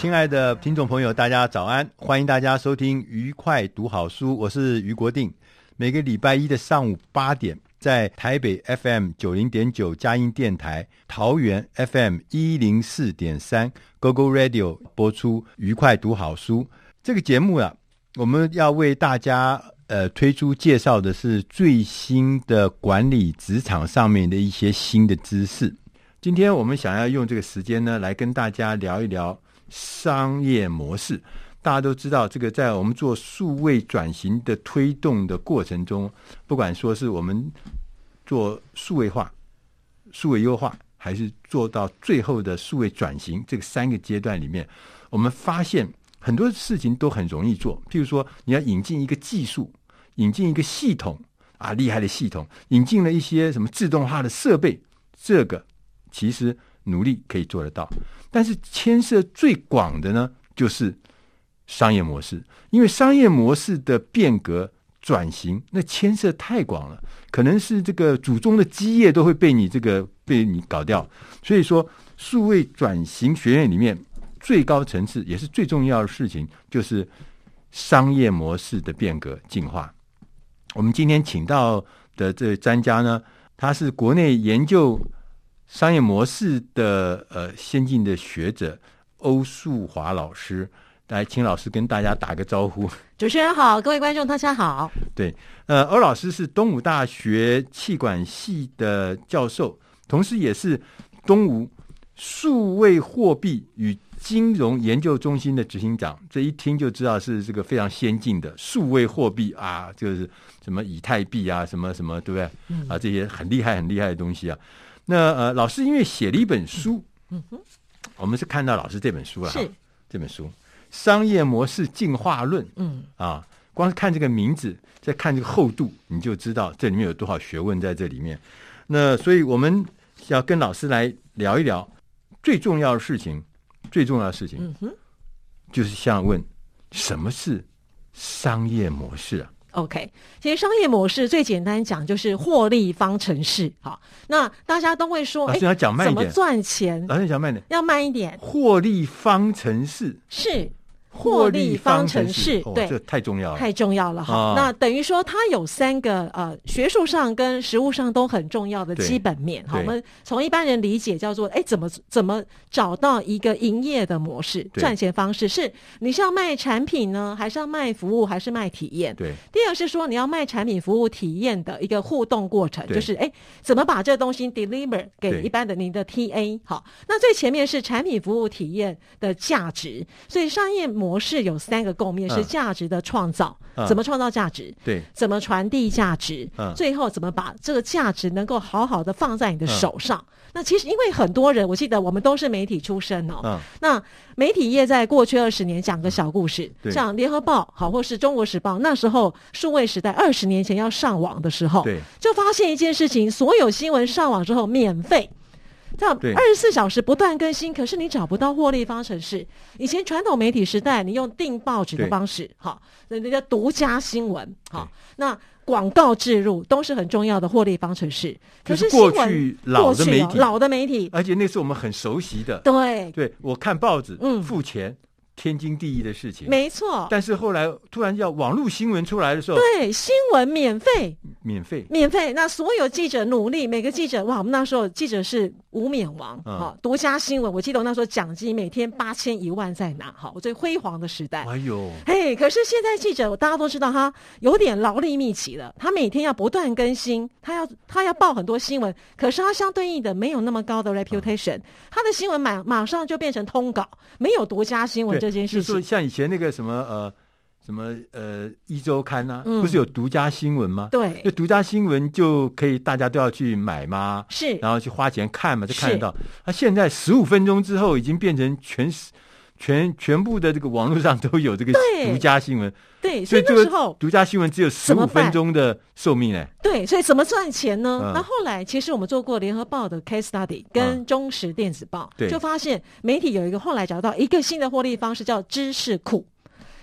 亲爱的听众朋友，大家早安！欢迎大家收听愉快读好书，我是俞国定。每个礼拜一的上午八点，在台北 FM 九零点九佳音电台、桃园 FM 一零四点三 GoGo Radio 播出《愉快读好书》这个节目啊，我们要为大家呃推出介绍的是最新的管理职场上面的一些新的知识。今天我们想要用这个时间呢，来跟大家聊一聊商业模式。大家都知道，这个在我们做数位转型的推动的过程中，不管说是我们做数位化、数位优化，还是做到最后的数位转型，这三个阶段里面，我们发现很多事情都很容易做。譬如说，你要引进一个技术，引进一个系统啊，厉害的系统，引进了一些什么自动化的设备，这个其实努力可以做得到。但是牵涉最广的呢，就是。商业模式，因为商业模式的变革转型，那牵涉太广了，可能是这个祖宗的基业都会被你这个被你搞掉。所以说，数位转型学院里面最高层次也是最重要的事情，就是商业模式的变革进化。我们今天请到的这个专家呢，他是国内研究商业模式的呃先进的学者欧树华老师。来，请老师跟大家打个招呼。主持人好，各位观众大家好。对，呃，欧老师是东吴大学气管系的教授，同时也是东吴数位货币与金融研究中心的执行长。这一听就知道是这个非常先进的数位货币啊，就是什么以太币啊，什么什么，对不对？嗯、啊，这些很厉害、很厉害的东西啊。那呃，老师因为写了一本书，嗯哼，我们是看到老师这本书了，是这本书。商业模式进化论，嗯啊，光是看这个名字，再看这个厚度，你就知道这里面有多少学问在这里面。那所以我们要跟老师来聊一聊最重要的事情，最重要的事情，嗯哼，就是想问什么是商业模式啊？OK，其实商业模式最简单讲就是获利方程式。好，那大家都会说，哎，要讲慢一点，怎么赚钱？老师讲慢一点，要慢一点。获利方程式是。获利方程式，对，这太重要了，太重要了哈。那等于说，它有三个呃，学术上跟实务上都很重要的基本面。好，我们从一般人理解叫做，哎，怎么怎么找到一个营业的模式、赚钱方式？是你是要卖产品呢，还是要卖服务，还是卖体验？对。第二是说，你要卖产品、服务、体验的一个互动过程，就是哎，怎么把这个东西 deliver 给一般的您的 TA？好，那最前面是产品、服务、体验的价值，所以商业模模式有三个共面，是价值的创造，嗯、怎么创造价值？对，怎么传递价值？嗯，最后怎么把这个价值能够好好的放在你的手上？嗯、那其实因为很多人，我记得我们都是媒体出身哦。嗯，那媒体业在过去二十年讲个小故事，嗯、像联合报好，或是中国时报，那时候数位时代二十年前要上网的时候，对，就发现一件事情，所有新闻上网之后免费。这样二十四小时不断更新，可是你找不到获利方程式。以前传统媒体时代，你用订报纸的方式，哈，那那叫独家新闻，哈，那广告植入都是很重要的获利方程式。可是过去老的媒体，老的媒体，而且那是我们很熟悉的。对，对我看报纸，嗯，付钱。天经地义的事情，没错。但是后来突然要网络新闻出来的时候，对，新闻免费，免费，免费。那所有记者努力，每个记者哇，我们那时候记者是无冕王，哈、嗯哦，独家新闻。我记得我那时候奖金每天八千一万在拿，哈，我最辉煌的时代。哎呦，嘿，可是现在记者大家都知道，他有点劳力密集了，他每天要不断更新，他要他要报很多新闻，可是他相对应的没有那么高的 reputation，、嗯、他的新闻马马上就变成通稿，没有独家新闻。这件事情，就是像以前那个什么呃什么呃一周刊呐、啊嗯，不是有独家新闻吗？对，就独家新闻就可以大家都要去买吗？是，然后去花钱看嘛，就看得到。那、啊、现在十五分钟之后，已经变成全全全部的这个网络上都有这个独家新闻。对，所以那时候独家新闻只有十五分钟的寿命哎。对，所以怎么赚钱呢？嗯、那后来其实我们做过联合报的 case study，跟中时电子报，嗯、就发现媒体有一个后来找到一个新的获利方式，叫知识库。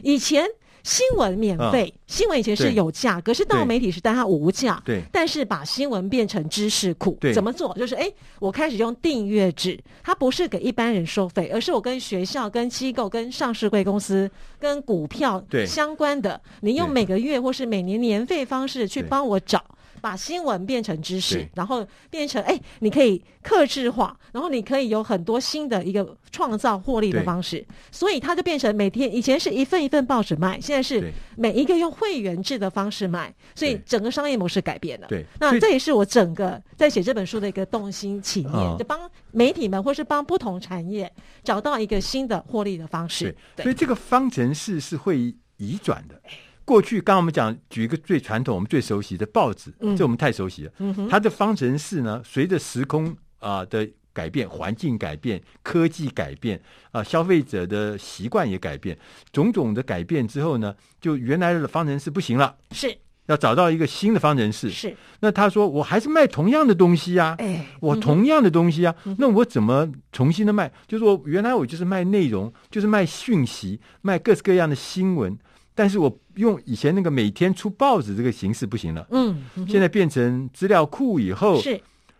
以前。新闻免费、嗯，新闻以前是有价，可是到媒体时代它无价。对，但是把新闻变成知识库，怎么做？就是哎，我开始用订阅制，它不是给一般人收费，而是我跟学校、跟机构、跟上市贵公司、跟股票相关的，你用每个月或是每年年费方式去帮我找。把新闻变成知识，然后变成哎，你可以克制化，然后你可以有很多新的一个创造获利的方式，所以它就变成每天以前是一份一份报纸卖，现在是每一个用会员制的方式卖，所以整个商业模式改变了。对，那这也是我整个在写这本书的一个动心起念，就帮媒体们或是帮不同产业找到一个新的获利的方式。对，所以这个方程式是会移转的。过去刚刚我们讲，举一个最传统、我们最熟悉的报纸，嗯、这我们太熟悉了。嗯、它的方程式呢，随着时空啊、呃、的改变、环境改变、科技改变啊、呃，消费者的习惯也改变，种种的改变之后呢，就原来的方程式不行了，是。要找到一个新的方程式。是，那他说我还是卖同样的东西呀、啊，哎，我同样的东西啊，嗯、那我怎么重新的卖？就是我原来我就是卖内容，就是卖讯息，卖各式各样的新闻。但是我用以前那个每天出报纸这个形式不行了，嗯，嗯，现在变成资料库以后，是，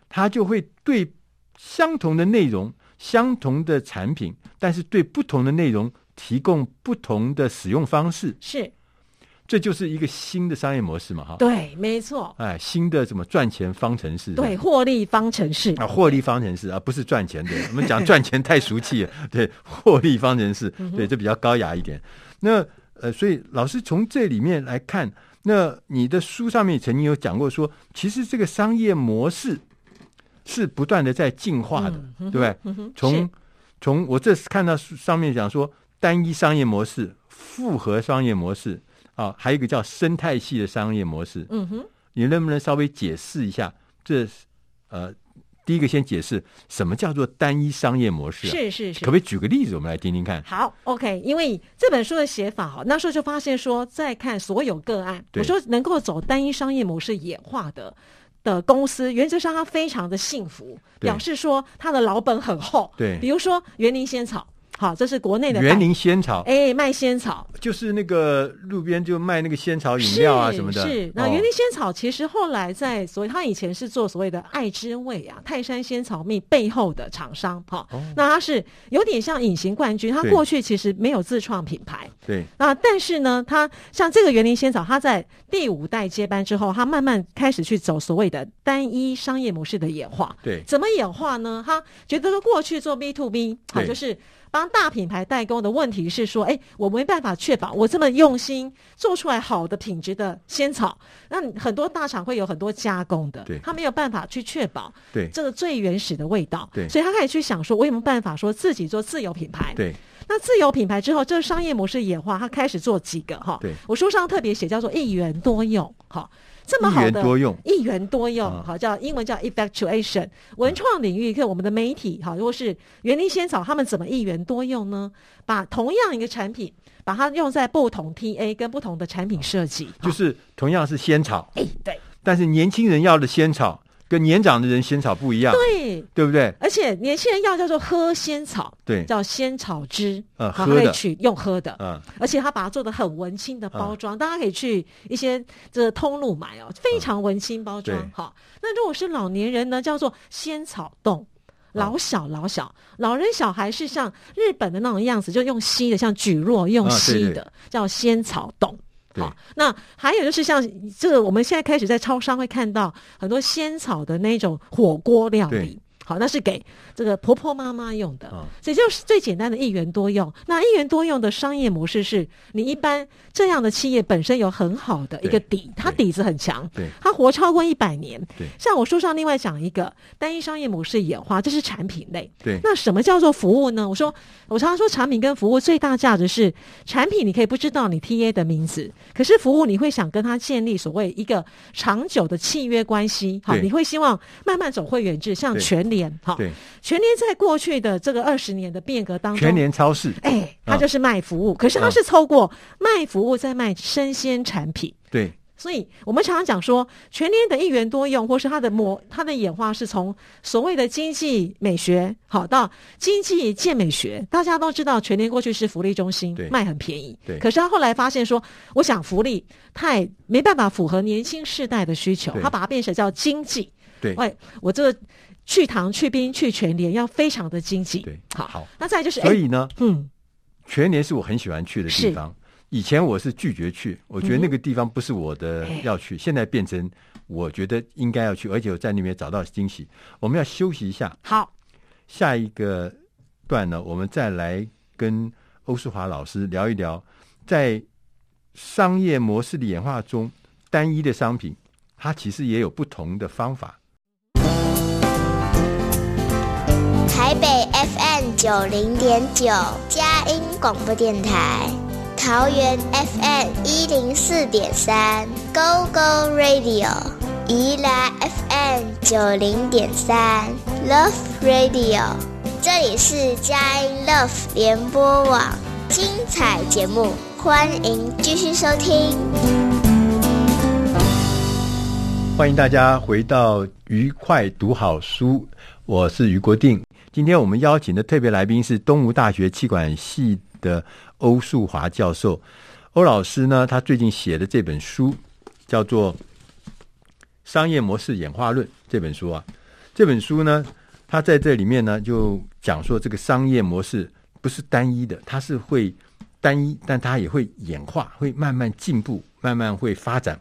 它就会对相同的内容、相同的产品，但是对不同的内容提供不同的使用方式，是，这就是一个新的商业模式嘛，哈，对，没错，哎，新的什么赚钱方程式，对，获利方程式。啊，获利方程式啊，不是赚钱的，我们讲赚钱太俗气了，对，获利方程式，对，这比较高雅一点，那。呃，所以老师从这里面来看，那你的书上面曾经有讲过说，其实这个商业模式是不断的在进化的，嗯、对不对？嗯、从从我这次看到上面讲说，单一商业模式、复合商业模式啊，还有一个叫生态系的商业模式。嗯哼，你能不能稍微解释一下这呃？第一个先解释什么叫做单一商业模式，啊，是是是，可不可以举个例子，我们来听听看？好，OK，因为这本书的写法哈，那时候就发现说，在看所有个案，我说能够走单一商业模式演化的的公司，原则上它非常的幸福，表示说它的老本很厚。对，比如说园林仙草。好，这是国内的园林仙草，哎，卖仙草，就是那个路边就卖那个仙草饮料啊什么的。是，那园林仙草其实后来在所谓，他以前是做所谓的爱之味啊，泰山仙草蜜背后的厂商。哈、哦，那他是有点像隐形冠军，他过去其实没有自创品牌。对。那但是呢，他像这个园林仙草，他在第五代接班之后，他慢慢开始去走所谓的单一商业模式的演化。对。怎么演化呢？他觉得说过去做 B to B，好就是。帮大品牌代工的问题是说，哎，我没办法确保我这么用心做出来好的品质的仙草，那很多大厂会有很多加工的，他没有办法去确保对。这个最原始的味道，对，所以他开始去想说，我有没有办法说自己做自有品牌？对，那自有品牌之后，这个商业模式演化，它开始做几个哈，对，我书上特别写叫做一元多用，哈。这么好的一元多用，一元多用，啊、好叫英文叫 effectuation。文创领域，看我们的媒体，哈，如果是园林仙草，他们怎么一元多用呢？把同样一个产品，把它用在不同 TA 跟不同的产品设计，就是同样是仙草，哎，对，但是年轻人要的仙草。跟年长的人仙草不一样，对，对不对？而且年轻人要叫做喝仙草，对，叫仙草汁，呃，喝的，可以去用喝的，嗯，而且他把它做的很文青的包装，嗯，大家可以去一些这个通路买哦，非常文青包装，好，嗯。那如果是老年人呢，叫做仙草冻。老小老小，老人小孩是像日本的那种样子，就用吸的，像蒟蒻用吸的，啊、对对叫仙草冻。好，那还有就是像这个，我们现在开始在超商会看到很多仙草的那种火锅料理。好，那是给这个婆婆妈妈用的，哦，这就是最简单的一元多用。那一元多用的商业模式是，你一般这样的企业本身有很好的一个底，它底子很强，对，它活超过一百年。对，像我书上另外讲一个单一商业模式演化，这是产品类。对，那什么叫做服务呢？我说，我常常说产品跟服务最大价值是产品，你可以不知道你 TA 的名字，可是服务你会想跟他建立所谓一个长久的契约关系。好，你会希望慢慢走会员制，像全联。好，对，全联在过去的这个二十年的变革当中，全联超市，哎，它就是卖服务，嗯、可是它是透过卖服务在卖生鲜产品，对，所以我们常常讲说，全年的一元多用，或是它的模，它的演化是从所谓的经济美学，好到经济健美学，大家都知道，全年过去是福利中心，卖很便宜，对，可是他后来发现说，我想福利太没办法符合年轻世代的需求，他把它变成叫经济，对，喂，我这个。去糖、去冰、去全联，要非常的经济。对，好，好。那再就是，所以呢，嗯，全联是我很喜欢去的地方。以前我是拒绝去，我觉得那个地方不是我的要去。嗯、现在变成我觉得应该要去，而且我在那边找到惊喜。我们要休息一下。好，下一个段呢，我们再来跟欧舒华老师聊一聊，在商业模式的演化中，单一的商品它其实也有不同的方法。台北 FM 九零点九，佳音广播电台；桃园 FM 一零四点三，Go Go Radio；宜兰 FM 九零点三，Love Radio。这里是佳音 Love 联播网，精彩节目，欢迎继续收听。欢迎大家回到愉快读好书，我是于国定。今天我们邀请的特别来宾是东吴大学气管系的欧树华教授。欧老师呢，他最近写的这本书叫做《商业模式演化论》。这本书啊，这本书呢，他在这里面呢，就讲说这个商业模式不是单一的，它是会单一，但它也会演化，会慢慢进步，慢慢会发展。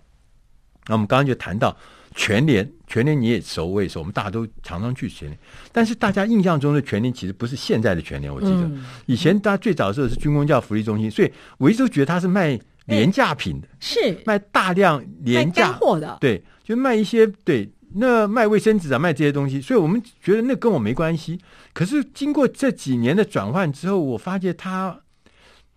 那我们刚刚就谈到。全联，全联你也熟，我也熟，我们大家都常常去全联。但是大家印象中的全联其实不是现在的全联，我记得、嗯、以前大家最早的时候是军工教福利中心，所以我一直都觉得它是卖廉价品的，是卖大量廉价货的，对，就卖一些对，那卖卫生纸啊，卖这些东西。所以我们觉得那跟我没关系。可是经过这几年的转换之后，我发现他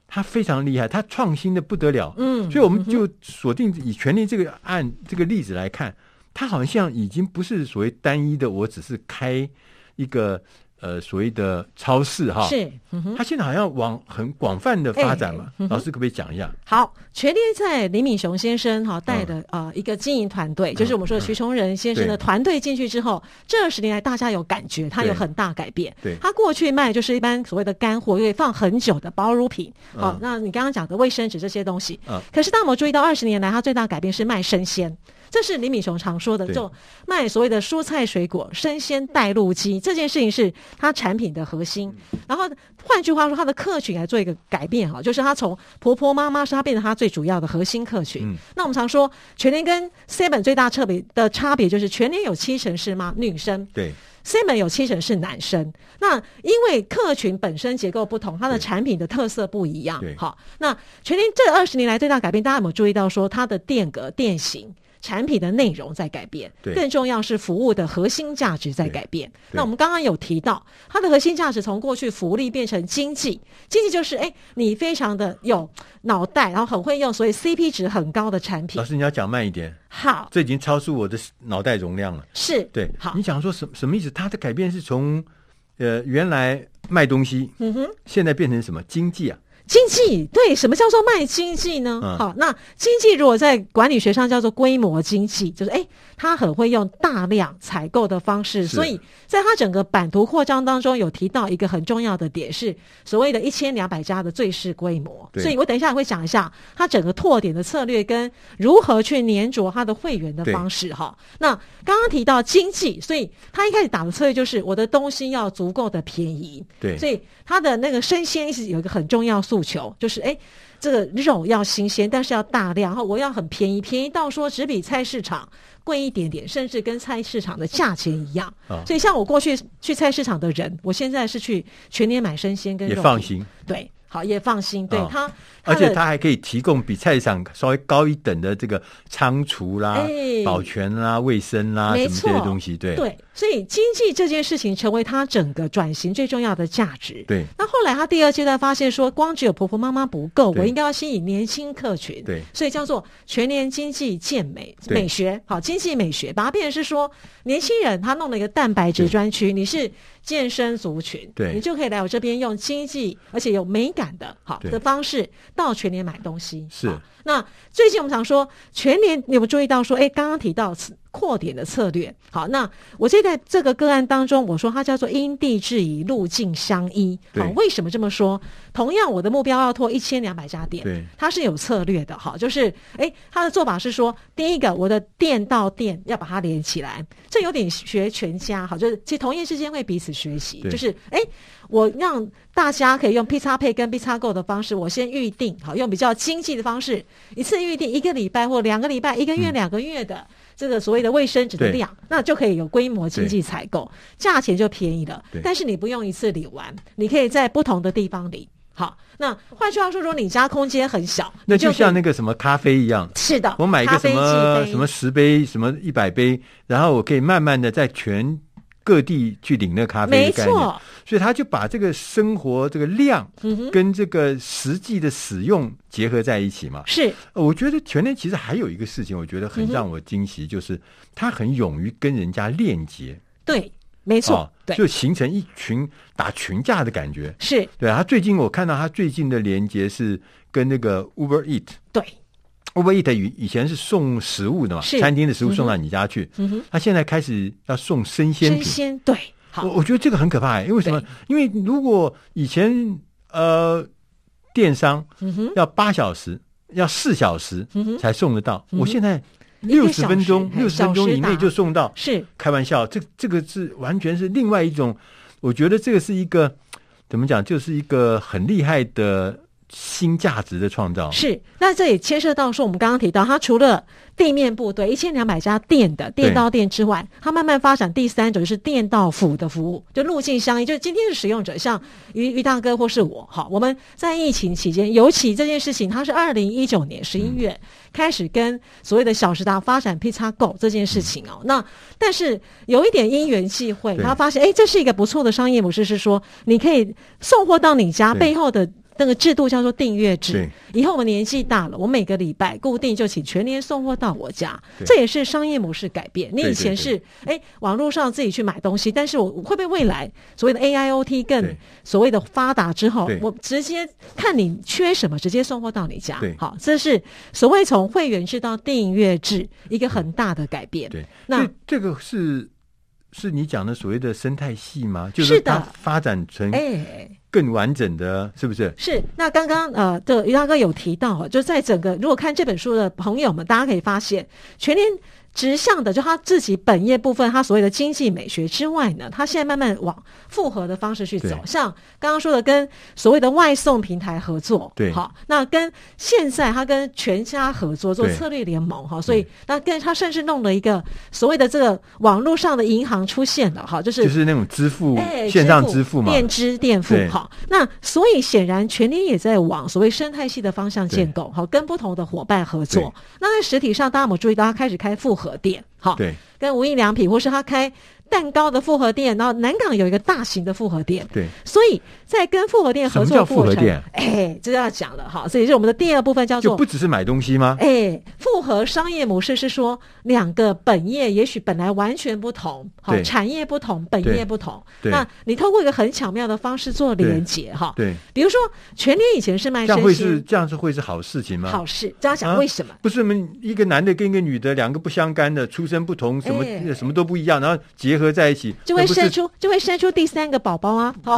他非常厉害，他创新的不得了。嗯，所以我们就锁定以全联这个案这个例子来看。它好像已经不是所谓单一的，我只是开一个呃所谓的超市哈，是，嗯、它现在好像往很广泛的发展嘛。嗯、老师可不可以讲一下？好，全联在李敏雄先生哈带的啊、嗯呃、一个经营团队，就是我们说的徐崇仁先生的团队进去之后，嗯、这二十年来大家有感觉，他有很大改变。对，他过去卖就是一般所谓的干货，因为放很久的包乳品。好、嗯，那你刚刚讲的卫生纸这些东西，嗯，可是当我们注意到二十年来，他最大改变是卖生鲜。这是李敏雄常说的，就卖所谓的蔬菜水果生鲜带路鸡这件事情是它产品的核心。然后换句话说，它的客群来做一个改变哈，就是他从婆婆妈妈是他变成他最主要的核心客群。那我们常说全年跟 Seven 最大特别的差别就是全年有七成是妈？女生对，Seven 有七成是男生。那因为客群本身结构不同，它的产品的特色不一样。好，那全年这二十年来最大改变，大家有没有注意到说它的店格店型？产品的内容在改变，更重要是服务的核心价值在改变。那我们刚刚有提到，它的核心价值从过去福利变成经济，经济就是哎，你非常的有脑袋，然后很会用，所以 CP 值很高的产品。老师，你要讲慢一点。好，这已经超出我的脑袋容量了。是对，好，你讲说什什么意思？它的改变是从呃原来卖东西，嗯哼，现在变成什么经济啊？经济对，什么叫做卖经济呢？嗯、好，那经济如果在管理学上叫做规模经济，就是哎，他很会用大量采购的方式，所以在他整个版图扩张当中有提到一个很重要的点，是所谓的一千两百家的最适规模。所以我等一下会讲一下他整个拓点的策略跟如何去黏着他的会员的方式。哈，那刚刚提到经济，所以他一开始打的策略就是我的东西要足够的便宜。对，所以他的那个生鲜是有一个很重要素。诉求就是，哎，这个肉要新鲜，但是要大量，然后我要很便宜，便宜到说只比菜市场贵一点点，甚至跟菜市场的价钱一样。哦、所以，像我过去去菜市场的人，我现在是去全年买生鲜跟肉，也放心。对。好，也放心，对、哦、他，而且他还可以提供比菜市场稍微高一等的这个仓储啦、欸、保全啦、卫生啦什么这些东西，对。对，所以经济这件事情成为他整个转型最重要的价值。对，那后来他第二阶段发现说，光只有婆婆妈妈不够，我应该要吸引年轻客群，对，所以叫做全年经济健美美学，好，经济美学，把它变成是说年轻人他弄了一个蛋白质专区，你是。健身族群，对，你就可以来我这边用经济而且有美感的好的方式到全年买东西。是，那最近我们常说全年，你有没有注意到说，哎，刚刚提到扩点的策略。好，那我记得在这个个案当中，我说它叫做因地制宜，路径相依。好，为什么这么说？同样，我的目标要拓一千两百家店，对，它是有策略的。好，就是哎，它的做法是说，第一个，我的店到店要把它连起来，这有点学全家。好，就是其实同业之间会彼此学习，就是哎，我让大家可以用 Pizza Pay 跟 Pizza Go 的方式，我先预定，好，用比较经济的方式，一次预定一个礼拜或两个礼拜、一个月、两个月的。嗯这个所谓的卫生纸的量，那就可以有规模经济采购，价钱就便宜了。但是你不用一次领完，你可以在不同的地方领。好，那换句话说，说你家空间很小，那就像那个什么咖啡一样。是的，我买一个什么什么十杯，什么一百杯，然后我可以慢慢的在全。各地去领那个咖啡没错，所以他就把这个生活这个量跟这个实际的使用结合在一起嘛。是，我觉得全联其实还有一个事情，我觉得很让我惊喜，就是他很勇于跟人家链接。对，没错，哦、就形成一群打群架的感觉。是，对他最近我看到他最近的连接是跟那个 Uber Eat。对。Uber Eats 以以前是送食物的嘛，餐厅的食物送到你家去。嗯哼，他现在开始要送生鲜品。生鲜，对，好，我我觉得这个很可怕，因为什么？因为如果以前呃电商要八小时，要四小时才送得到，我现在六十分钟，六十分钟以内就送到。是开玩笑，这这个是完全是另外一种，我觉得这个是一个怎么讲，就是一个很厉害的。新价值的创造是，那这也牵涉到说，我们刚刚提到，它除了地面部队一千两百家店的店到店之外，它慢慢发展第三种就是店到府的服务，就路径相依。就是今天的使用者，像于于大哥或是我，哈，我们在疫情期间，尤其这件事情，它是二零一九年十一月开始跟所谓的小时达发展 Pizza Go 这件事情哦。嗯、那但是有一点因缘际会，他发现哎，这是一个不错的商业模式，是说你可以送货到你家背后的。那个制度叫做订阅制。以后我们年纪大了，我每个礼拜固定就请全年送货到我家，这也是商业模式改变。你以前是哎网络上自己去买东西，但是我会不会未来所谓的 AIoT 更所谓的发达之后，我直接看你缺什么，直接送货到你家。好，这是所谓从会员制到订阅制一个很大的改变。对，那这个是是你讲的所谓的生态系吗？就是它发展成哎。更完整的是不是？是。那刚刚呃，的于大哥有提到，就在整个如果看这本书的朋友们，大家可以发现，全年。直向的，就他自己本业部分，他所谓的经济美学之外呢，他现在慢慢往复合的方式去走。像刚刚说的，跟所谓的外送平台合作，对，好，那跟现在他跟全家合作做策略联盟，哈，所以那跟他甚至弄了一个所谓的这个网络上的银行出现了，哈，就是就是那种支付，哎，线上支付嘛，电支电付，好，那所以显然全联也在往所谓生态系的方向建构，好，跟不同的伙伴合作。那在实体上，大家有没有注意到他开始开复合？核电哈跟无印良品，或是他开。蛋糕的复合店，然后南港有一个大型的复合店，对，所以在跟复合店合作复合店？哎，这要讲了哈，所以是我们的第二部分叫做，就不只是买东西吗？哎，复合商业模式是说两个本业也许本来完全不同，好，产业不同，本业不同，那你透过一个很巧妙的方式做连接哈，对，比如说全年以前是卖这样会是这样是会是好事情吗？好事，这样想为什么？不是我们一个男的跟一个女的两个不相干的，出身不同，什么什么都不一样，然后结合在一起就会生出就会生出第三个宝宝啊！哦，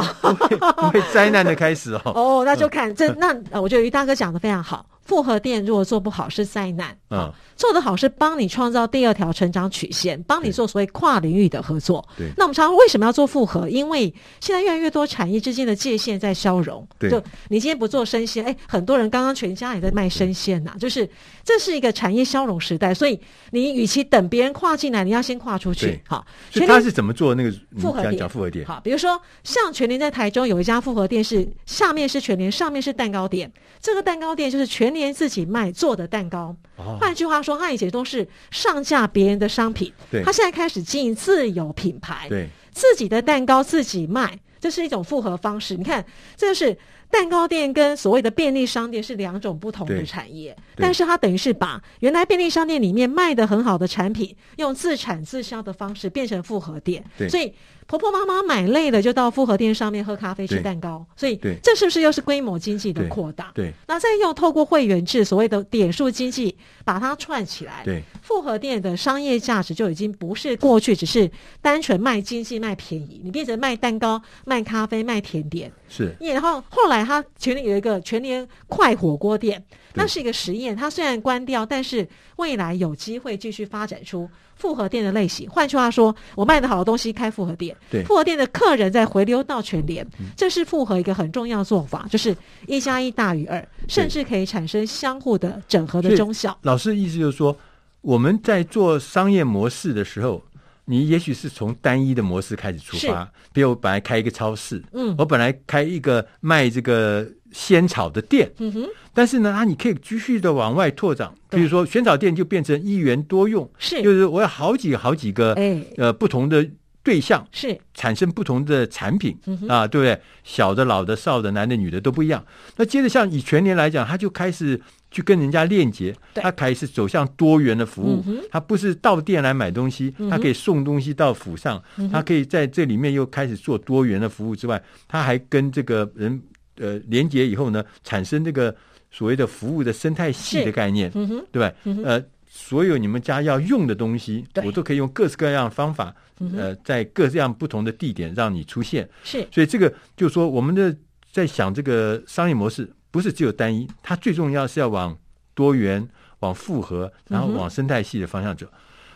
会灾难的开始哦。哦，那就看这那，我觉得于大哥讲的非常好。复合店如果做不好是灾难，嗯，做得好是帮你创造第二条成长曲线，帮你做所谓跨领域的合作。对，那我们常常为什么要做复合？因为现在越来越多产业之间的界限在消融。对，就你今天不做生鲜，哎，很多人刚刚全家也在卖生鲜呐，就是这是一个产业消融时代，所以你与其等别人跨进来，你要先跨出去。好，所以他是怎么做那个复合店？讲复合店。好，比如说像全联在台中有一家复合店，是下面是全联，上面是蛋糕店。这个蛋糕店就是全联自己卖做的蛋糕。换句话说，他以前都是上架别人的商品，对，他现在开始经营自有品牌，对，自己的蛋糕自己卖，这是一种复合方式。你看，这就是蛋糕店跟所谓的便利商店是两种不同的产业，但是它等于是把原来便利商店里面卖的很好的产品，用自产自销的方式变成复合店，所以。婆婆妈妈买累了，就到复合店上面喝咖啡、吃蛋糕，所以这是不是又是规模经济的扩大？对，那再用透过会员制，所谓的点数经济，把它串起来。对，复合店的商业价值就已经不是过去只是单纯卖经济、卖便宜，你变成卖蛋糕、卖咖啡、卖甜点。是，然后后来它全年有一个全年快火锅店，那是一个实验，它虽然关掉，但是未来有机会继续发展出。复合店的类型，换句话说，我卖的好的东西开复合店，对，复合店的客人再回流到全联，嗯，这是复合一个很重要的做法，就是一加一大于二，甚至可以产生相互的整合的中效。老师的意思就是说，我们在做商业模式的时候，你也许是从单一的模式开始出发，比如我本来开一个超市，嗯，我本来开一个卖这个。仙草的店，嗯哼，但是呢，啊，你可以继续的往外拓展，比如说仙草店就变成一元多用，是，就是我有好几好几个，哎，呃，不同的对象，是。产生不同的产品，啊，对不对？小的、老的、少的、男的、女的都不一样。那接着像以全年来讲，他就开始去跟人家链接，他开始走向多元的服务，他不是到店来买东西，他可以送东西到府上，他可以在这里面又开始做多元的服务之外，他还跟这个人。呃，连接以后呢，产生这个所谓的服务的生态系的概念，嗯、对吧、嗯？呃，所有你们家要用的东西，我都可以用各式各样的方法，呃，在各这样不同的地点让你出现。是，所以这个就是说，我们的在想这个商业模式，不是只有单一，它最重要是要往多元、往复合，然后往生态系的方向走。嗯、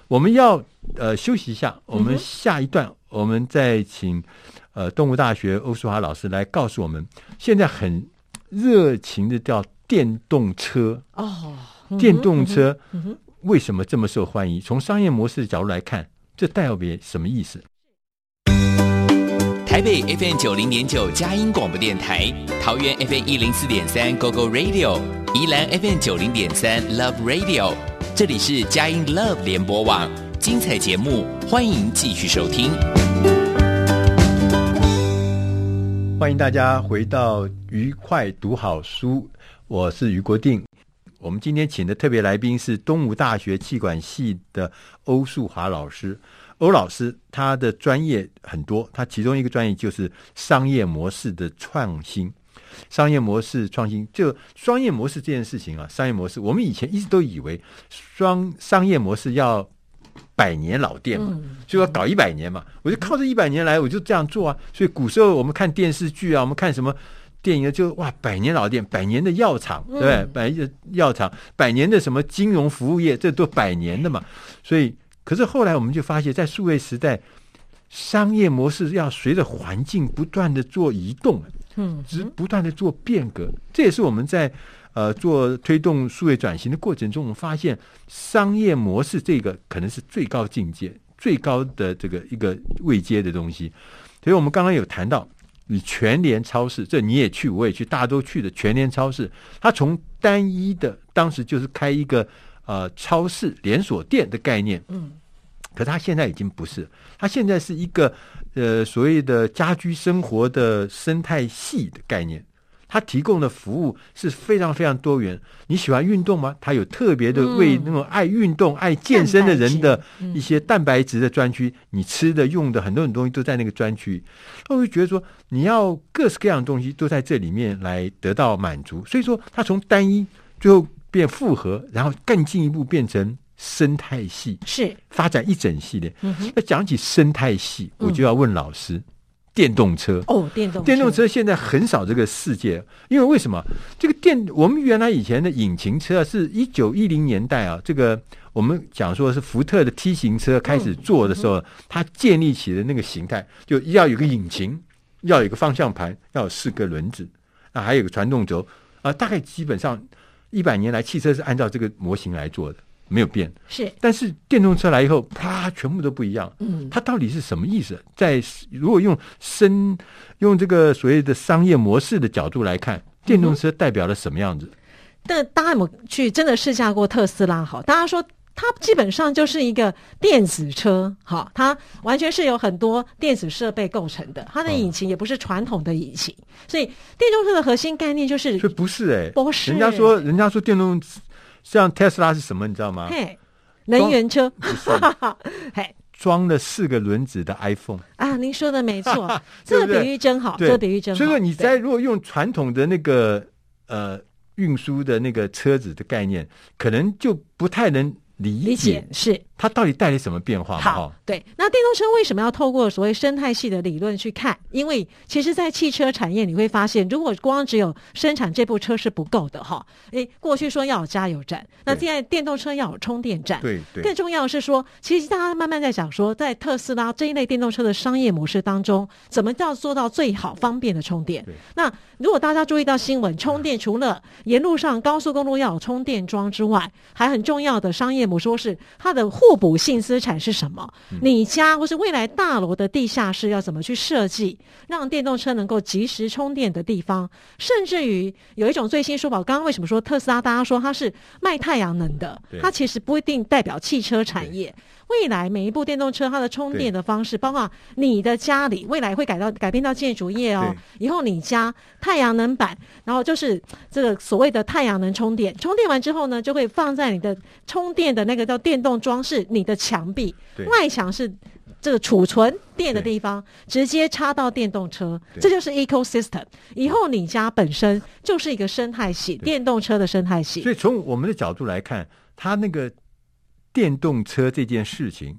我们要呃休息一下，我们下一段、嗯、我们再请。呃，动物大学欧淑华老师来告诉我们，现在很热情的叫电动车哦，电动车为什么这么受欢迎？从商业模式的角度来看，这代表什么意思？台北 FM 九零点九佳音广播电台，桃园 FM 一零四点三 GoGo Radio，宜兰 FM 九零点三 Love Radio，这里是佳音 Love 联播网，精彩节目，欢迎继续收听。欢迎大家回到愉快读好书，我是于国定。我们今天请的特别来宾是东吴大学气管系的欧树华老师。欧老师他的专业很多，他其中一个专业就是商业模式的创新。商业模式创新，就商业模式这件事情啊，商业模式，我们以前一直都以为双商业模式要。百年老店嘛，就要搞一百年嘛，我就靠这一百年来，我就这样做啊。所以古时候我们看电视剧啊，我们看什么电影就哇，百年老店，百年的药厂，对不对？百年的药厂，百年的什么金融服务业，这都百年的嘛。所以，可是后来我们就发现，在数位时代，商业模式要随着环境不断的做移动，嗯，只不断的做变革，这也是我们在。呃，做推动数位转型的过程中，我们发现商业模式这个可能是最高境界、最高的这个一个位阶的东西。所以我们刚刚有谈到，你全联超市，这你也去，我也去，大家都去的全联超市，它从单一的当时就是开一个呃超市连锁店的概念，嗯，可是它现在已经不是，它现在是一个呃所谓的家居生活的生态系的概念。它提供的服务是非常非常多元。你喜欢运动吗？它有特别的为那种爱运动、嗯、爱健身的人的一些蛋白质的专区。嗯、你吃的、用的很多很多东西都在那个专区。我就觉得说，你要各式各样的东西都在这里面来得到满足。所以说，它从单一最后变复合，然后更进一步变成生态系，是发展一整系列。那、嗯、讲起生态系，我就要问老师。嗯电动车哦，电动电动车现在很少这个世界，因为为什么？这个电我们原来以前的引擎车啊是一九一零年代啊，这个我们讲说是福特的 T 型车开始做的时候，它建立起的那个形态，就要有个引擎，要有个方向盘，要有四个轮子，啊，还有个传动轴啊，大概基本上一百年来汽车是按照这个模型来做的。没有变，是，但是电动车来以后，啪，全部都不一样。嗯，它到底是什么意思？在如果用深用这个所谓的商业模式的角度来看，电动车代表了什么样子？嗯、但大家有没有去真的试驾过特斯拉？好，大家说它基本上就是一个电子车，好，它完全是由很多电子设备构成的，它的引擎也不是传统的引擎，嗯、所以电动车的核心概念就是，这不是哎、欸，不是，人家说人家说电动。像特斯拉是什么？你知道吗？嘿，能源车，嘿，装了四个轮子的 iPhone 啊！您说的没错，这个比喻真好，这个比喻真好。所以说你在如果用传统的那个呃运输的那个车子的概念，可能就不太能。理解是它到底带来什么变化？好，对。那电动车为什么要透过所谓生态系的理论去看？因为其实，在汽车产业你会发现，如果光只有生产这部车是不够的哈。诶，过去说要有加油站，那现在电动车要有充电站。对对。更重要的是说，其实大家慢慢在想说，在特斯拉这一类电动车的商业模式当中，怎么叫做到最好方便的充电？那如果大家注意到新闻，充电除了沿路上高速公路要有充电桩之外，还很重要的商业。模式是它的互补性资产是什么？你家或是未来大楼的地下室要怎么去设计，让电动车能够及时充电的地方？甚至于有一种最新说法，刚刚为什么说特斯拉？大家说它是卖太阳能的，它其实不一定代表汽车产业。未来每一部电动车，它的充电的方式，包括你的家里未来会改到改变到建筑业哦。以后你家太阳能板，然后就是这个所谓的太阳能充电，充电完之后呢，就会放在你的充电的那个叫电动装饰，你的墙壁外墙是这个储存电的地方，直接插到电动车，这就是 ecosystem。以后你家本身就是一个生态系，电动车的生态系。所以从我们的角度来看，它那个。电动车这件事情，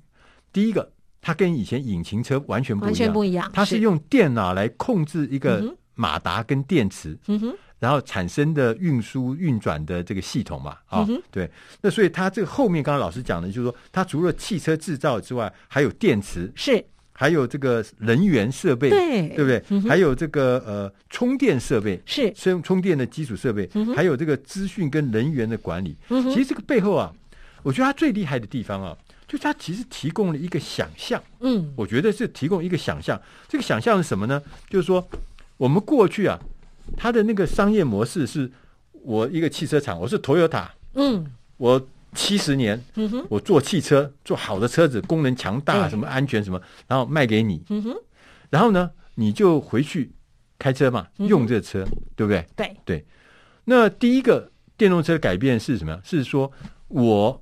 第一个，它跟以前引擎车完全不一样，完全不一样。它是用电脑来控制一个马达跟电池，嗯哼，然后产生的运输运转的这个系统嘛，啊、对。那所以它这个后面刚刚老师讲的，就是说，它除了汽车制造之外，还有电池，是，还有这个能源设备，对，对不对？嗯、还有这个呃充电设备，是充充电的基础设备，嗯、还有这个资讯跟人员的管理。嗯、其实这个背后啊。我觉得他最厉害的地方啊，就是它其实提供了一个想象。嗯，我觉得是提供一个想象。这个想象是什么呢？就是说，我们过去啊，它的那个商业模式是，我一个汽车厂，我是 Toyota。嗯，我七十年，嗯哼，我做汽车，做好的车子，功能强大，什么安全什么，然后卖给你。嗯哼，然后呢，你就回去开车嘛，用这车，对不对？对对。那第一个电动车改变是什么？是说我。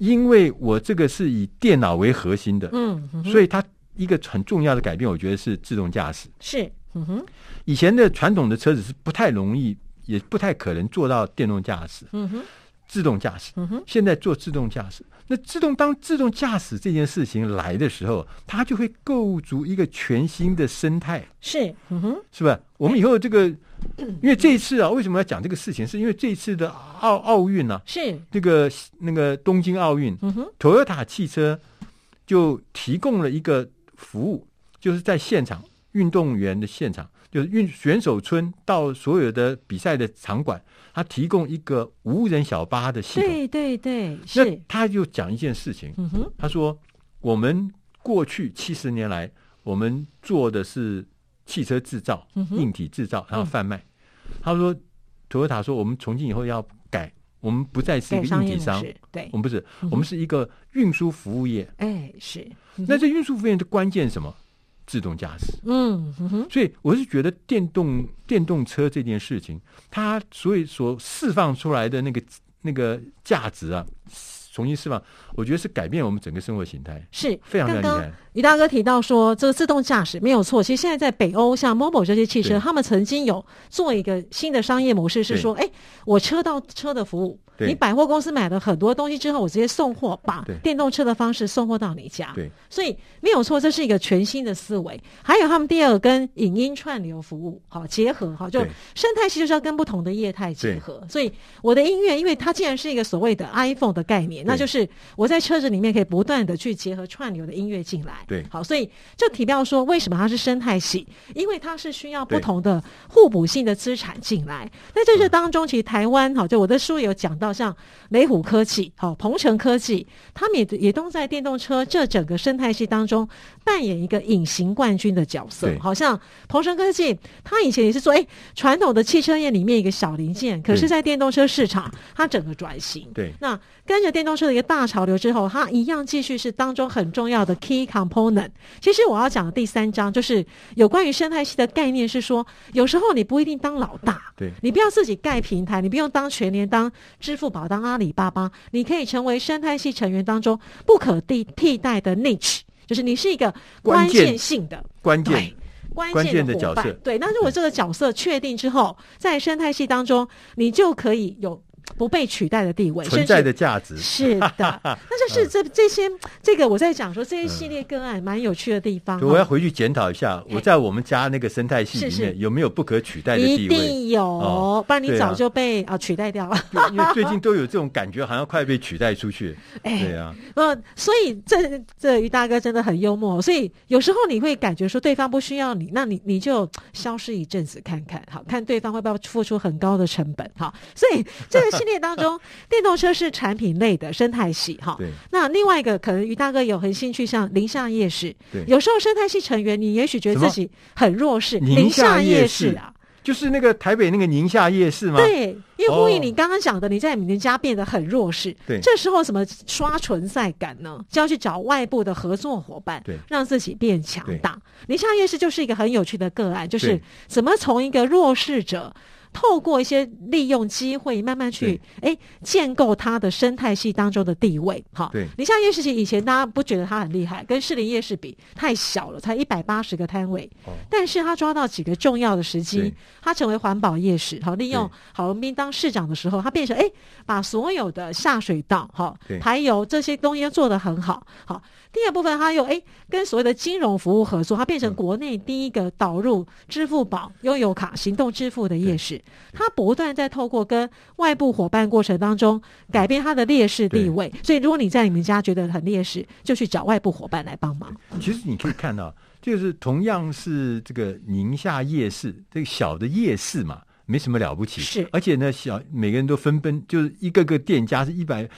因为我这个是以电脑为核心的，嗯，嗯，所以它一个很重要的改变，我觉得是自动驾驶。是，嗯哼，以前的传统的车子是不太容易，也不太可能做到电动驾驶。嗯哼，自动驾驶，现在做自动驾驶。那自动当自动驾驶这件事情来的时候，它就会构筑一个全新的生态。是，嗯哼，是吧？我们以后这个，因为这一次啊，为什么要讲这个事情？是因为这一次的奥奥运呢？是这个那个东京奥运，嗯哼，Toyota 汽车就提供了一个服务，就是在现场运动员的现场，就是运选手村到所有的比赛的场馆。他提供一个无人小巴的系统，对对对，是。那他就讲一件事情，嗯哼，他说我们过去七十年来，我们做的是汽车制造、嗯、硬体制造，然后贩卖。嗯、他说，Toyota 说我们从今以后要改，我们不再是一个硬体商，对，我们不是，我们是一个运输服务业。哎，是。那这运输服务业的关键是什么？自动驾驶。嗯哼。所以我是觉得电动电动车这件事情，它所以所释放出来的那个那个价值啊。重新释放，我觉得是改变我们整个生活形态，是非常非常厉害。刚刚于大哥提到说，这个自动驾驶没有错。其实现在在北欧，像 Mobil 这些汽车，他们曾经有做一个新的商业模式，是说，哎，我车到车的服务。你百货公司买了很多东西之后，我直接送货，把电动车的方式送货到你家。对，所以没有错，这是一个全新的思维。还有他们第二个跟影音串流服务好结合，好就生态系就是要跟不同的业态结合。所以我的音乐，因为它既然是一个所谓的 iPhone 的概念，那就是我在车子里面可以不断的去结合串流的音乐进来。对，好，所以就提到说，为什么它是生态系？因为它是需要不同的互补性的资产进来。那在这这当中，其实台湾好，就我的书有讲到，像雷。虎科技，好，鹏程科技，他们也也都在电动车这整个生态系当中扮演一个隐形冠军的角色。好像鹏程科技，他以前也是做哎传统的汽车业里面一个小零件，可是，在电动车市场，它整个转型。对，那跟着电动车的一个大潮流之后，它一样继续是当中很重要的 key component。其实我要讲的第三章就是有关于生态系的概念，是说有时候你不一定当老大，对，你不要自己盖平台，你不用当全年、当支付宝、当阿里巴巴。你可以成为生态系成员当中不可替替代的 niche，就是你是一个关键性的关键关键的角色。对，那如果这个角色确定之后，在生态系当中，你就可以有。不被取代的地位，存在的价值是的。那就是这这些，这个我在讲说这一系列个案蛮有趣的地方。我要回去检讨一下，我在我们家那个生态系里面有没有不可取代的地位？一定有，不然你早就被啊取代掉了。因为最近都有这种感觉，好像快被取代出去。对啊，呃，所以这这于大哥真的很幽默。所以有时候你会感觉说对方不需要你，那你你就消失一阵子看看，好看对方会不会付出很高的成本？好，所以这个系列当中，电动车是产品类的生态系哈。对。那另外一个可能于大哥有很兴趣，像宁夏夜市。对。有时候生态系成员，你也许觉得自己很弱势。宁夏夜市啊，就是那个台北那个宁夏夜市吗？对。因为呼应你刚刚讲的，你在你们家变得很弱势。对。这时候怎么刷存在感呢？就要去找外部的合作伙伴，对，让自己变强大。宁夏夜市就是一个很有趣的个案，就是怎么从一个弱势者。透过一些利用机会，慢慢去哎建构它的生态系当中的地位。好，对，你像夜市，其实以前大家不觉得它很厉害，跟士林夜市比太小了，才一百八十个摊位。哦，但是他抓到几个重要的时机，他成为环保夜市。好，利用郝文斌当市长的时候，他变成哎把所有的下水道、哈排油这些东西做得很好。好。第二部分，他又哎跟所谓的金融服务合作，它变成国内第一个导入支付宝、拥有卡、行动支付的夜市。它不断在透过跟外部伙伴过程当中改变它的劣势地位。所以，如果你在你们家觉得很劣势，就去找外部伙伴来帮忙。其实你可以看到，就是同样是这个宁夏夜市，这个小的夜市嘛，没什么了不起。是，而且呢，小每个人都分奔，就是一个个店家是一百。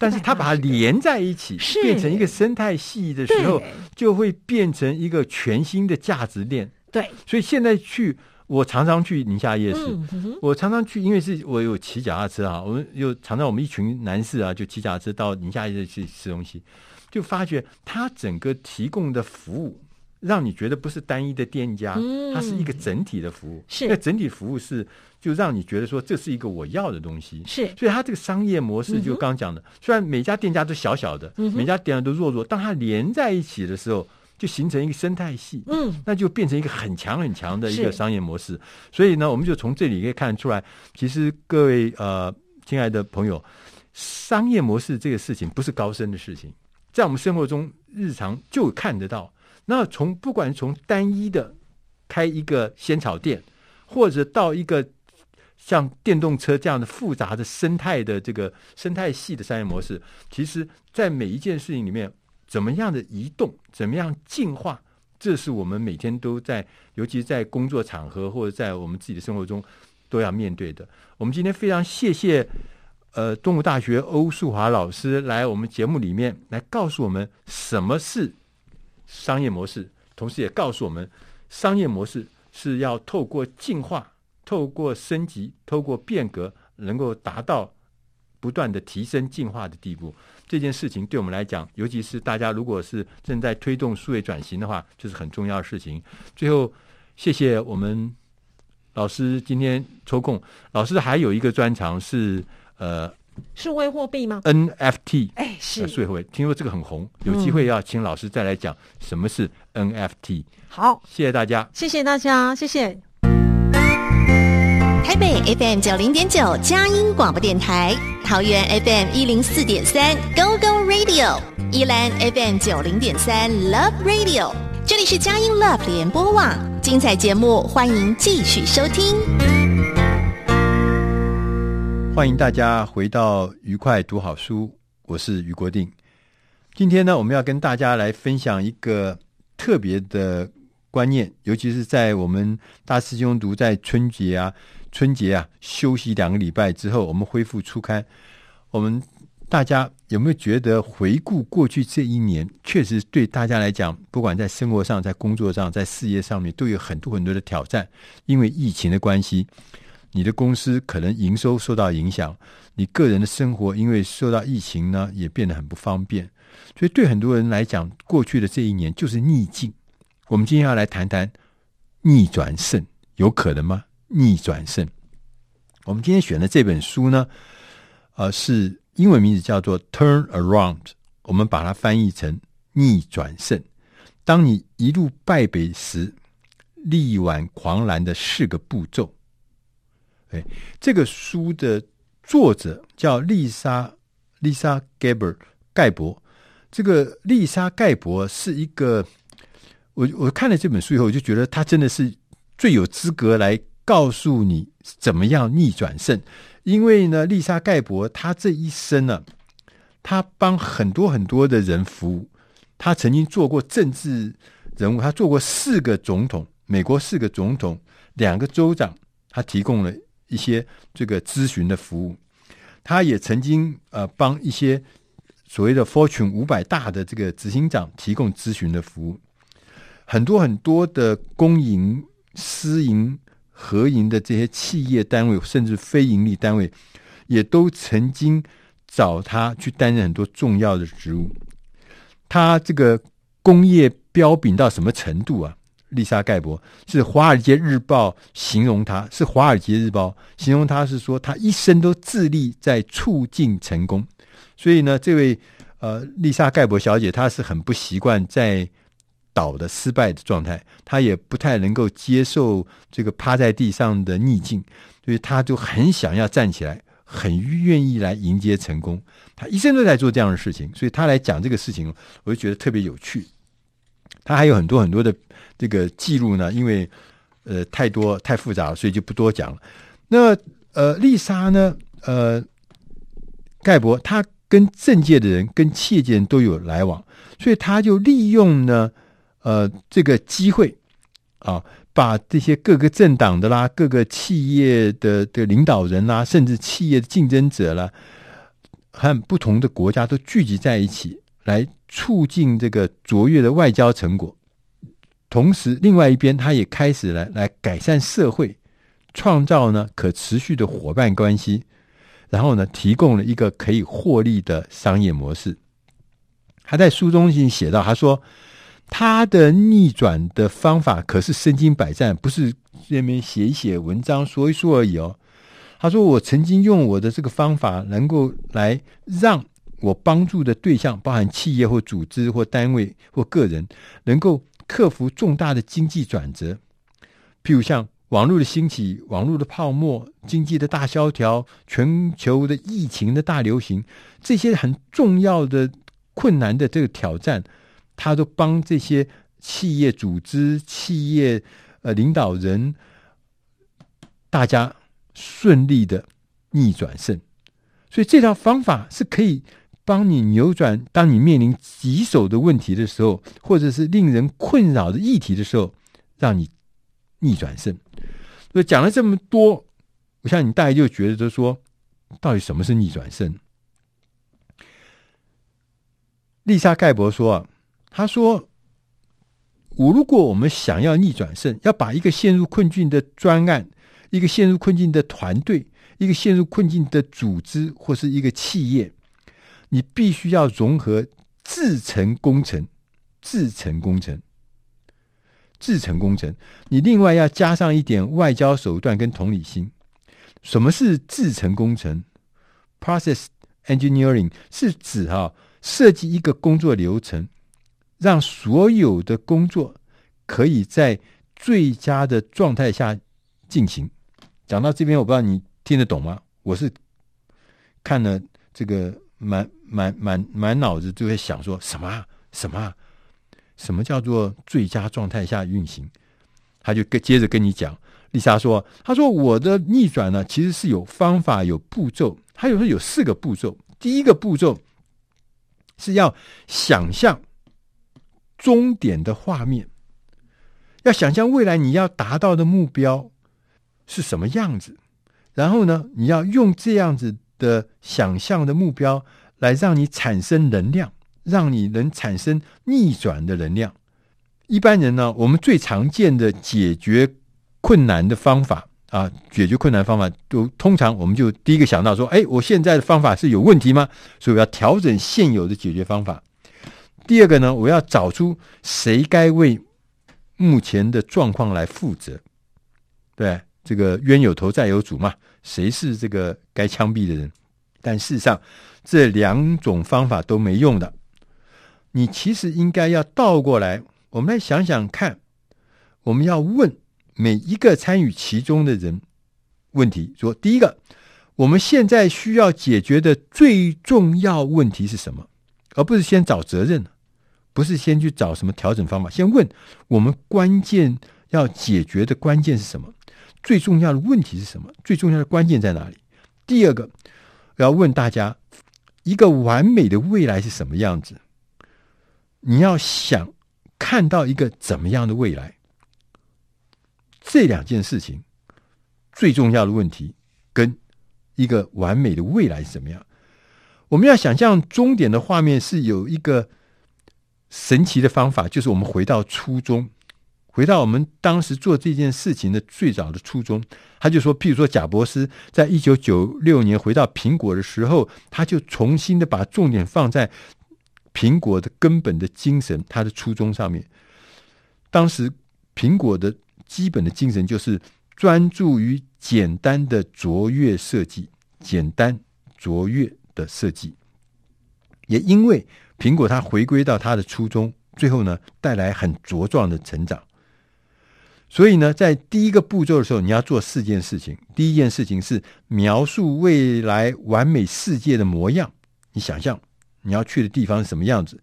但是它把它连在一起，变成一个生态系的时候，就会变成一个全新的价值链。对，所以现在去，我常常去宁夏夜市，嗯、我常常去，因为是我有骑脚踏车啊，我们有常常我们一群男士啊，就骑脚踏车到宁夏夜市去吃东西，就发觉它整个提供的服务，让你觉得不是单一的店家，嗯、它是一个整体的服务，是，那整体服务是。就让你觉得说，这是一个我要的东西，是，所以它这个商业模式就刚刚讲的，嗯、虽然每家店家都小小的，嗯、每家店家都弱弱，当它连在一起的时候，就形成一个生态系，嗯，那就变成一个很强很强的一个商业模式。所以呢，我们就从这里可以看出来，其实各位呃，亲爱的朋友，商业模式这个事情不是高深的事情，在我们生活中日常就看得到。那从不管从单一的开一个仙草店，或者到一个像电动车这样的复杂的生态的这个生态系的商业模式，其实，在每一件事情里面，怎么样的移动，怎么样进化，这是我们每天都在，尤其在工作场合或者在我们自己的生活中都要面对的。我们今天非常谢谢，呃，东吴大学欧树华老师来我们节目里面来告诉我们什么是商业模式，同时也告诉我们商业模式是要透过进化。透过升级，透过变革，能够达到不断的提升进化的地步。这件事情对我们来讲，尤其是大家如果是正在推动数位转型的话，就是很重要的事情。最后，谢谢我们老师今天抽空。老师还有一个专长是呃，数位货币吗？NFT，哎，是数位货币，听说这个很红，有机会要请老师再来讲什么是 NFT。好，谢谢大家，谢谢大家，谢谢。台北 FM 九零点九佳音广播电台，桃园 FM 一零四点三 Go Go Radio，宜兰 FM 九零点三 Love Radio，这里是佳音 Love 联播网，精彩节目欢迎继续收听。欢迎大家回到愉快读好书，我是于国定。今天呢，我们要跟大家来分享一个特别的观念，尤其是在我们大师兄读在春节啊。春节啊，休息两个礼拜之后，我们恢复初刊。我们大家有没有觉得回顾过去这一年，确实对大家来讲，不管在生活上、在工作上、在事业上面，都有很多很多的挑战。因为疫情的关系，你的公司可能营收受到影响，你个人的生活因为受到疫情呢，也变得很不方便。所以对很多人来讲，过去的这一年就是逆境。我们今天要来谈谈逆转胜，有可能吗？逆转胜。我们今天选的这本书呢，呃，是英文名字叫做《Turn Around》，我们把它翻译成“逆转胜”。当你一路败北时，力挽狂澜的四个步骤。哎，这个书的作者叫丽莎丽莎盖伯盖博。这个丽莎盖博是一个，我我看了这本书以后，我就觉得他真的是最有资格来。告诉你怎么样逆转胜，因为呢，丽莎盖博她这一生呢，她帮很多很多的人服务。她曾经做过政治人物，她做过四个总统，美国四个总统，两个州长，她提供了一些这个咨询的服务。他也曾经呃帮一些所谓的 Fortune 五百大的这个执行长提供咨询的服务。很多很多的公营、私营。合营的这些企业单位，甚至非营利单位，也都曾经找他去担任很多重要的职务。他这个工业标炳到什么程度啊？丽莎盖博是《华尔街日报》形容他，是《华尔街日报》形容他是说他一生都致力在促进成功。所以呢，这位呃丽莎盖博小姐，她是很不习惯在。倒的失败的状态，她也不太能够接受这个趴在地上的逆境，所以她就很想要站起来，很愿意来迎接成功。他一生都在做这样的事情，所以他来讲这个事情，我就觉得特别有趣。他还有很多很多的这个记录呢，因为呃太多太复杂了，所以就不多讲了。那呃丽莎呢，呃盖博，他跟政界的人、跟企业界人都有来往，所以他就利用呢。呃，这个机会啊，把这些各个政党的啦、各个企业的的领导人啦，甚至企业的竞争者啦，和不同的国家都聚集在一起，来促进这个卓越的外交成果。同时，另外一边，他也开始来来改善社会，创造呢可持续的伙伴关系，然后呢，提供了一个可以获利的商业模式。他在书中已经写到，他说。他的逆转的方法可是身经百战，不是这边写一写文章说一说而已哦。他说：“我曾经用我的这个方法，能够来让我帮助的对象，包含企业或组织或单位或个人，能够克服重大的经济转折，譬如像网络的兴起、网络的泡沫、经济的大萧条、全球的疫情的大流行，这些很重要的困难的这个挑战。”他都帮这些企业组织、企业呃领导人，大家顺利的逆转胜。所以这套方法是可以帮你扭转，当你面临棘手的问题的时候，或者是令人困扰的议题的时候，让你逆转胜。所以讲了这么多，我想你大概就觉得就说，到底什么是逆转胜？丽莎盖博说啊。他说：“我如果我们想要逆转胜，要把一个陷入困境的专案、一个陷入困境的团队，一个陷入困境的组织或是一个企业，你必须要融合制成工程、制成工程、制成工程。你另外要加上一点外交手段跟同理心。什么是制成工程？Process engineering 是指哈、设计一个工作流程，让所有的工作可以在最佳的状态下进行。讲到这边，我不知道你听得懂吗？我是看了这个蛮满满满脑子就会想说什么啊什么啊什么叫做最佳状态下运行？他就跟接着跟你讲。丽莎说：“他说我的逆转呢，其实是有方法、有步骤。他有时候有四个步骤。第一个步骤是要想象终点的画面，要想象未来你要达到的目标是什么样子。然后呢，你要用这样子的想象的目标来让你产生能量，让你能产生逆转的能量。一般人呢，我们最常见的解决。”困难的方法啊，解决困难方法都通常我们就第一个想到说，哎，我现在的方法是有问题吗？所以我要调整现有的解决方法。第二个呢，我要找出谁该为目前的状况来负责。对，这个冤有头债有主嘛，谁是这个该枪毙的人？但事实上，这两种方法都没用的。你其实应该要倒过来，我们来想想看，我们要问。每一个参与其中的人，问题说：第一个，我们现在需要解决的最重要问题是什么？而不是先找责任，不是先去找什么调整方法。先问我们关键要解决的关键是什么？最重要的问题是什么？最重要的关键在哪里？第二个，要问大家，一个完美的未来是什么样子？你要想看到一个怎么样的未来？这两件事情最重要的问题，跟一个完美的未来是怎么样？我们要想象终点的画面是有一个神奇的方法，就是我们回到初中，回到我们当时做这件事情的最早的初衷。他就说，譬如说，贾伯斯在一九九六年回到苹果的时候，他就重新的把重点放在苹果的根本的精神，他的初衷上面。当时苹果的。基本的精神就是专注于简单的卓越设计，简单卓越的设计。也因为苹果它回归到它的初衷，最后呢带来很茁壮的成长。所以呢，在第一个步骤的时候，你要做四件事情。第一件事情是描述未来完美世界的模样。你想象你要去的地方是什么样子？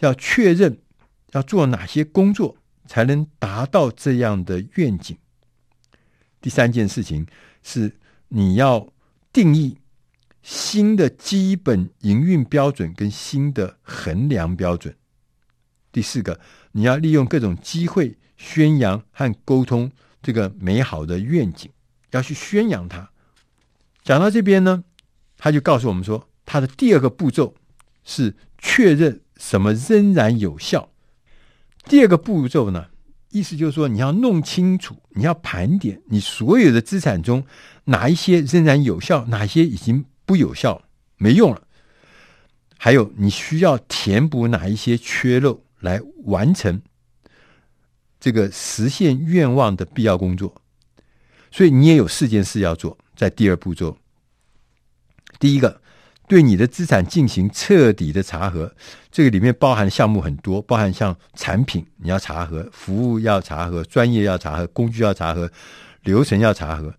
要确认要做哪些工作。才能达到这样的愿景。第三件事情是你要定义新的基本营运标准跟新的衡量标准。第四个，你要利用各种机会宣扬和沟通这个美好的愿景，要去宣扬它。讲到这边呢，他就告诉我们说，他的第二个步骤是确认什么仍然有效。第二个步骤呢，意思就是说，你要弄清楚，你要盘点你所有的资产中哪一些仍然有效，哪些已经不有效，没用了。还有，你需要填补哪一些缺漏，来完成这个实现愿望的必要工作。所以，你也有四件事要做，在第二步骤。第一个。对你的资产进行彻底的查核，这个里面包含项目很多，包含像产品你要查核，服务要查核，专业要查核，工具要查核，流程要查核。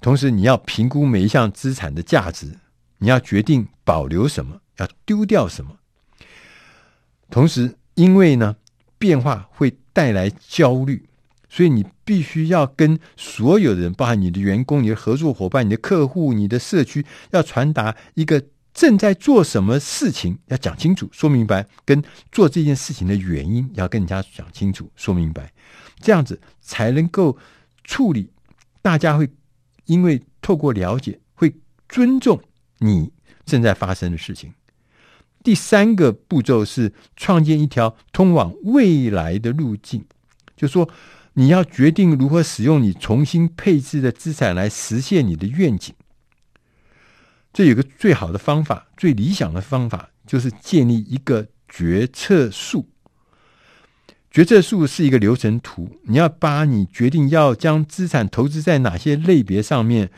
同时，你要评估每一项资产的价值，你要决定保留什么，要丢掉什么。同时，因为呢变化会带来焦虑，所以你必须要跟所有的人，包含你的员工、你的合作伙伴、你的客户、你的社区，要传达一个。正在做什么事情要讲清楚、说明白，跟做这件事情的原因要跟人家讲清楚、说明白，这样子才能够处理。大家会因为透过了解，会尊重你正在发生的事情。第三个步骤是创建一条通往未来的路径，就说你要决定如何使用你重新配置的资产来实现你的愿景。这有个最好的方法，最理想的方法就是建立一个决策树。决策树是一个流程图，你要把你决定要将资产投资在哪些类别上面，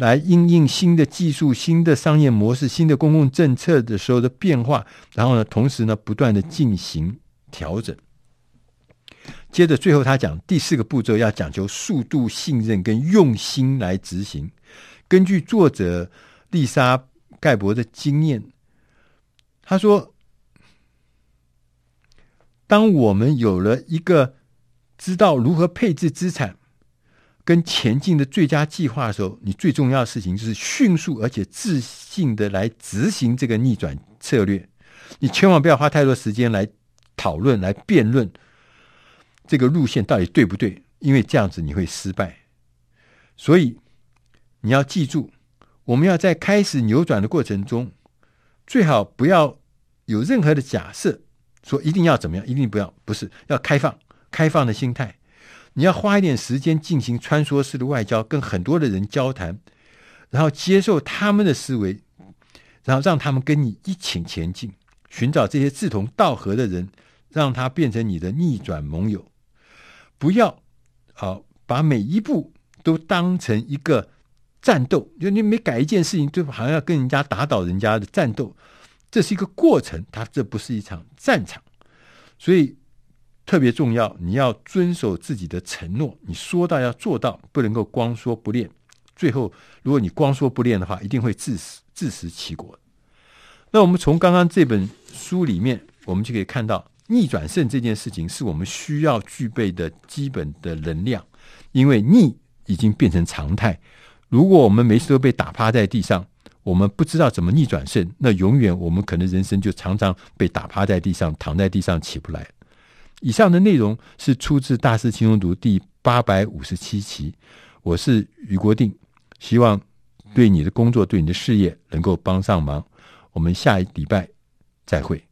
来应应新的技术、新的商业模式、新的公共政策的时候的变化，然后呢，同时呢，不断的进行调整。接着，最后他讲第四个步骤要讲究速度、信任跟用心来执行。根据作者丽莎盖博的经验，他说。当我们有了一个知道如何配置资产跟前进的最佳计划的时候，你最重要的事情就是迅速而且自信的来执行这个逆转策略。你千万不要花太多时间来讨论、来辩论这个路线到底对不对，因为这样子你会失败。所以你要记住，我们要在开始扭转的过程中，最好不要有任何的假设。说一定要怎么样？一定不要，不是要开放、开放的心态。你要花一点时间进行穿梭式的外交，跟很多的人交谈，然后接受他们的思维，然后让他们跟你一起前进，寻找这些志同道合的人，让他变成你的逆转盟友。不要好把每一步都当成一个战斗，就你每改一件事情，就好像要跟人家打倒人家的战斗。这是一个过程，它这不是一场战场，所以特别重要。你要遵守自己的承诺，你说到要做到，不能够光说不练。最后，如果你光说不练的话，一定会自食自食其果。那我们从刚刚这本书里面，我们就可以看到，逆转胜这件事情是我们需要具备的基本的能量，因为逆已经变成常态。如果我们每次都被打趴在地上，我们不知道怎么逆转胜，那永远我们可能人生就常常被打趴在地上，躺在地上起不来。以上的内容是出自《大师轻松读》第八百五十七期。我是余国定，希望对你的工作、对你的事业能够帮上忙。我们下一礼拜再会。